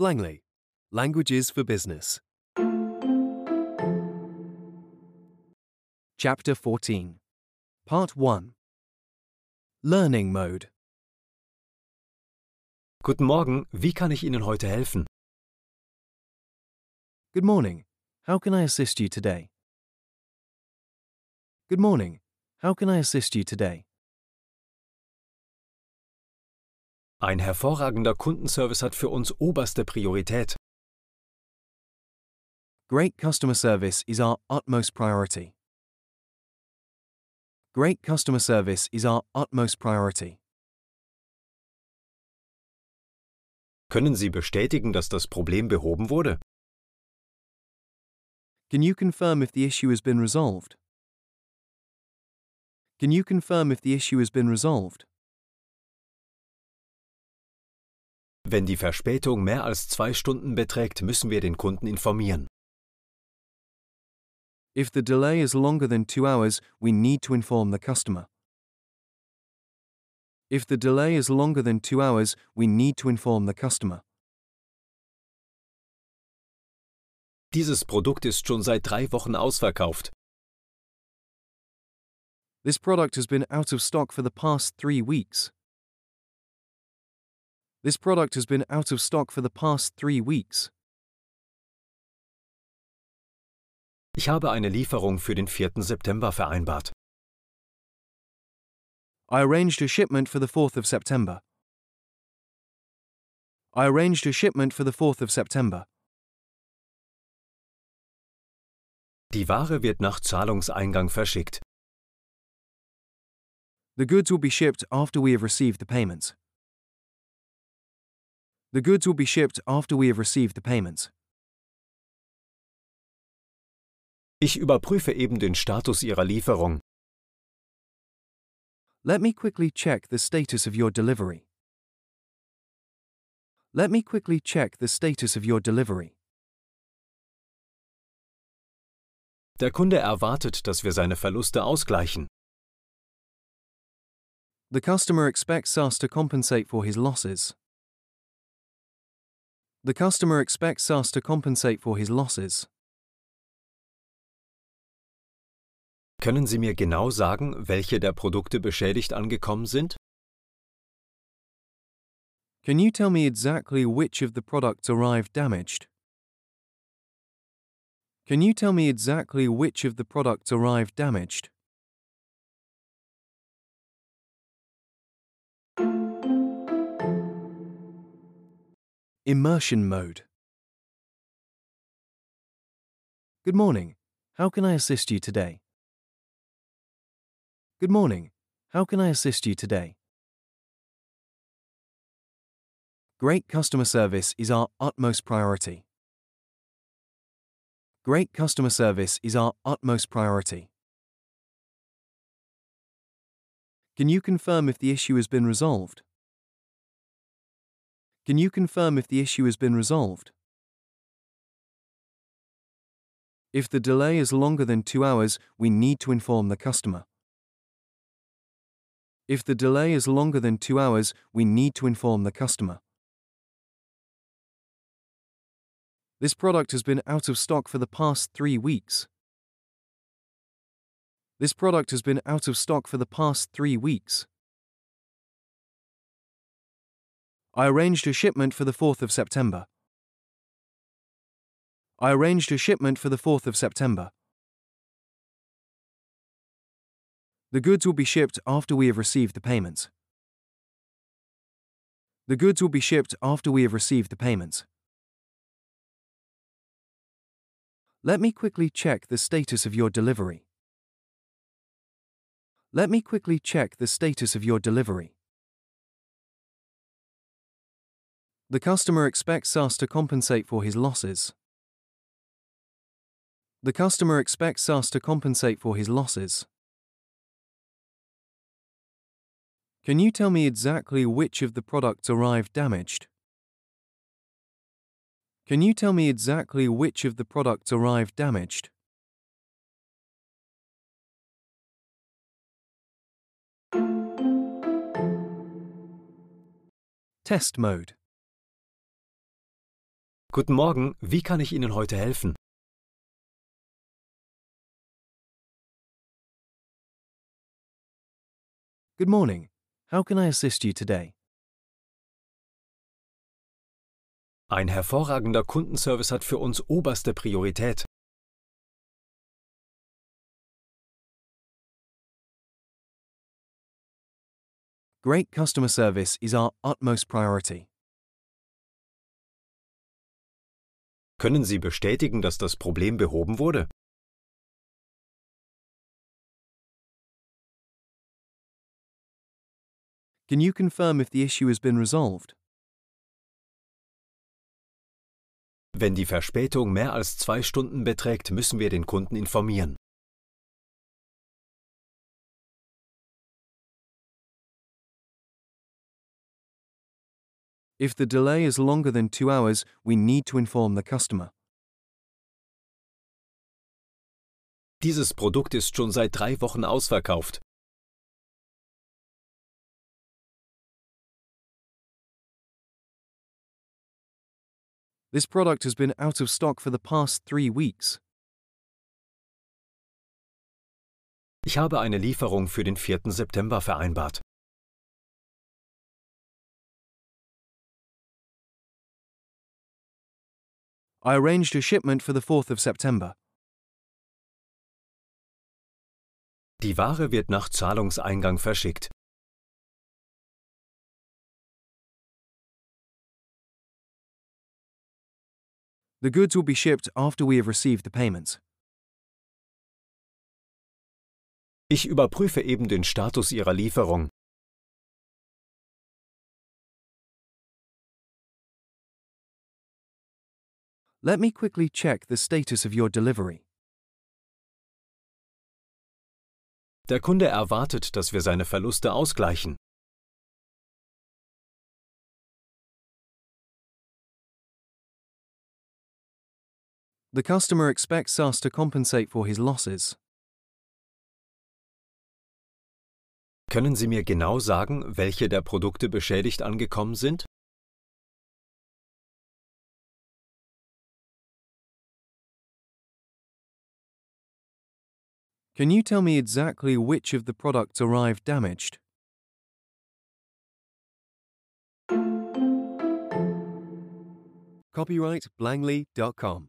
Langley. Languages for Business. Chapter 14. Part 1. Learning Mode. Guten Morgen, wie kann ich Ihnen heute helfen? Good morning. How can I assist you today? Good morning. How can I assist you today? Ein hervorragender Kundenservice hat für uns oberste Priorität. Great customer service is our utmost priority. Great customer service is our utmost priority. Können Sie bestätigen, dass das Problem behoben wurde? Can you confirm if the issue has been resolved? Can you confirm if the issue has been resolved? Wenn die Verspätung mehr als zwei Stunden beträgt, müssen wir den Kunden informieren. If the delay is longer than two hours, we need to inform the customer. If the delay is longer than two hours, we need to inform the customer. Dieses Produkt ist schon seit drei Wochen ausverkauft. This product has been out of stock for the past three weeks. This product has been out of stock for the past three weeks. Ich habe eine Lieferung für den 4. September vereinbart. I arranged a shipment for the 4th of September. I arranged a shipment for the 4th of September. Die Ware wird nach Zahlungseingang verschickt. The goods will be shipped after we have received the payments. The goods will be shipped after we have received the payments. Ich überprüfe eben den Status Ihrer Lieferung. Let me quickly check the status of your delivery. Let me quickly check the status of your delivery. Der Kunde erwartet, dass wir seine Verluste ausgleichen. The customer expects us to compensate for his losses. The customer expects us to compensate for his losses. Können Sie mir genau sagen, welche der Produkte beschädigt angekommen sind? Can you tell me exactly which of the products arrived damaged? Can you tell me exactly which of the products arrived damaged? Immersion mode. Good morning. How can I assist you today? Good morning. How can I assist you today? Great customer service is our utmost priority. Great customer service is our utmost priority. Can you confirm if the issue has been resolved? Can you confirm if the issue has been resolved? If the delay is longer than two hours, we need to inform the customer. If the delay is longer than two hours, we need to inform the customer. This product has been out of stock for the past three weeks. This product has been out of stock for the past three weeks. I arranged a shipment for the 4th of September. I arranged a shipment for the 4th of September. The goods will be shipped after we have received the payments. The goods will be shipped after we have received the payments. Let me quickly check the status of your delivery. Let me quickly check the status of your delivery. The customer expects us to compensate for his losses. The customer expects us to compensate for his losses. Can you tell me exactly which of the products arrived damaged? Can you tell me exactly which of the products arrived damaged? Test mode. Guten Morgen, wie kann ich Ihnen heute helfen? Good morning. How can I assist you today? Ein hervorragender Kundenservice hat für uns oberste Priorität. Great customer service is our utmost priority. Können Sie bestätigen, dass das Problem behoben wurde? Can you confirm if the issue has been resolved? Wenn die Verspätung mehr als zwei Stunden beträgt, müssen wir den Kunden informieren. If the delay is longer than two hours, we need to inform the customer. Dieses Produkt ist schon seit drei Wochen ausverkauft. This product has been out of stock for the past three weeks. Ich habe eine Lieferung für den 4. September vereinbart. I arranged a shipment for the 4th of September. Die Ware wird nach Zahlungseingang verschickt. The goods will be shipped after we have received the payments. Ich überprüfe eben den Status Ihrer Lieferung. Let me quickly check the status of your delivery. Der Kunde erwartet, dass wir seine Verluste ausgleichen. The customer expects us to compensate for his losses. Können Sie mir genau sagen, welche der Produkte beschädigt angekommen sind? Can you tell me exactly which of the products arrived damaged? Copyright Langley.com.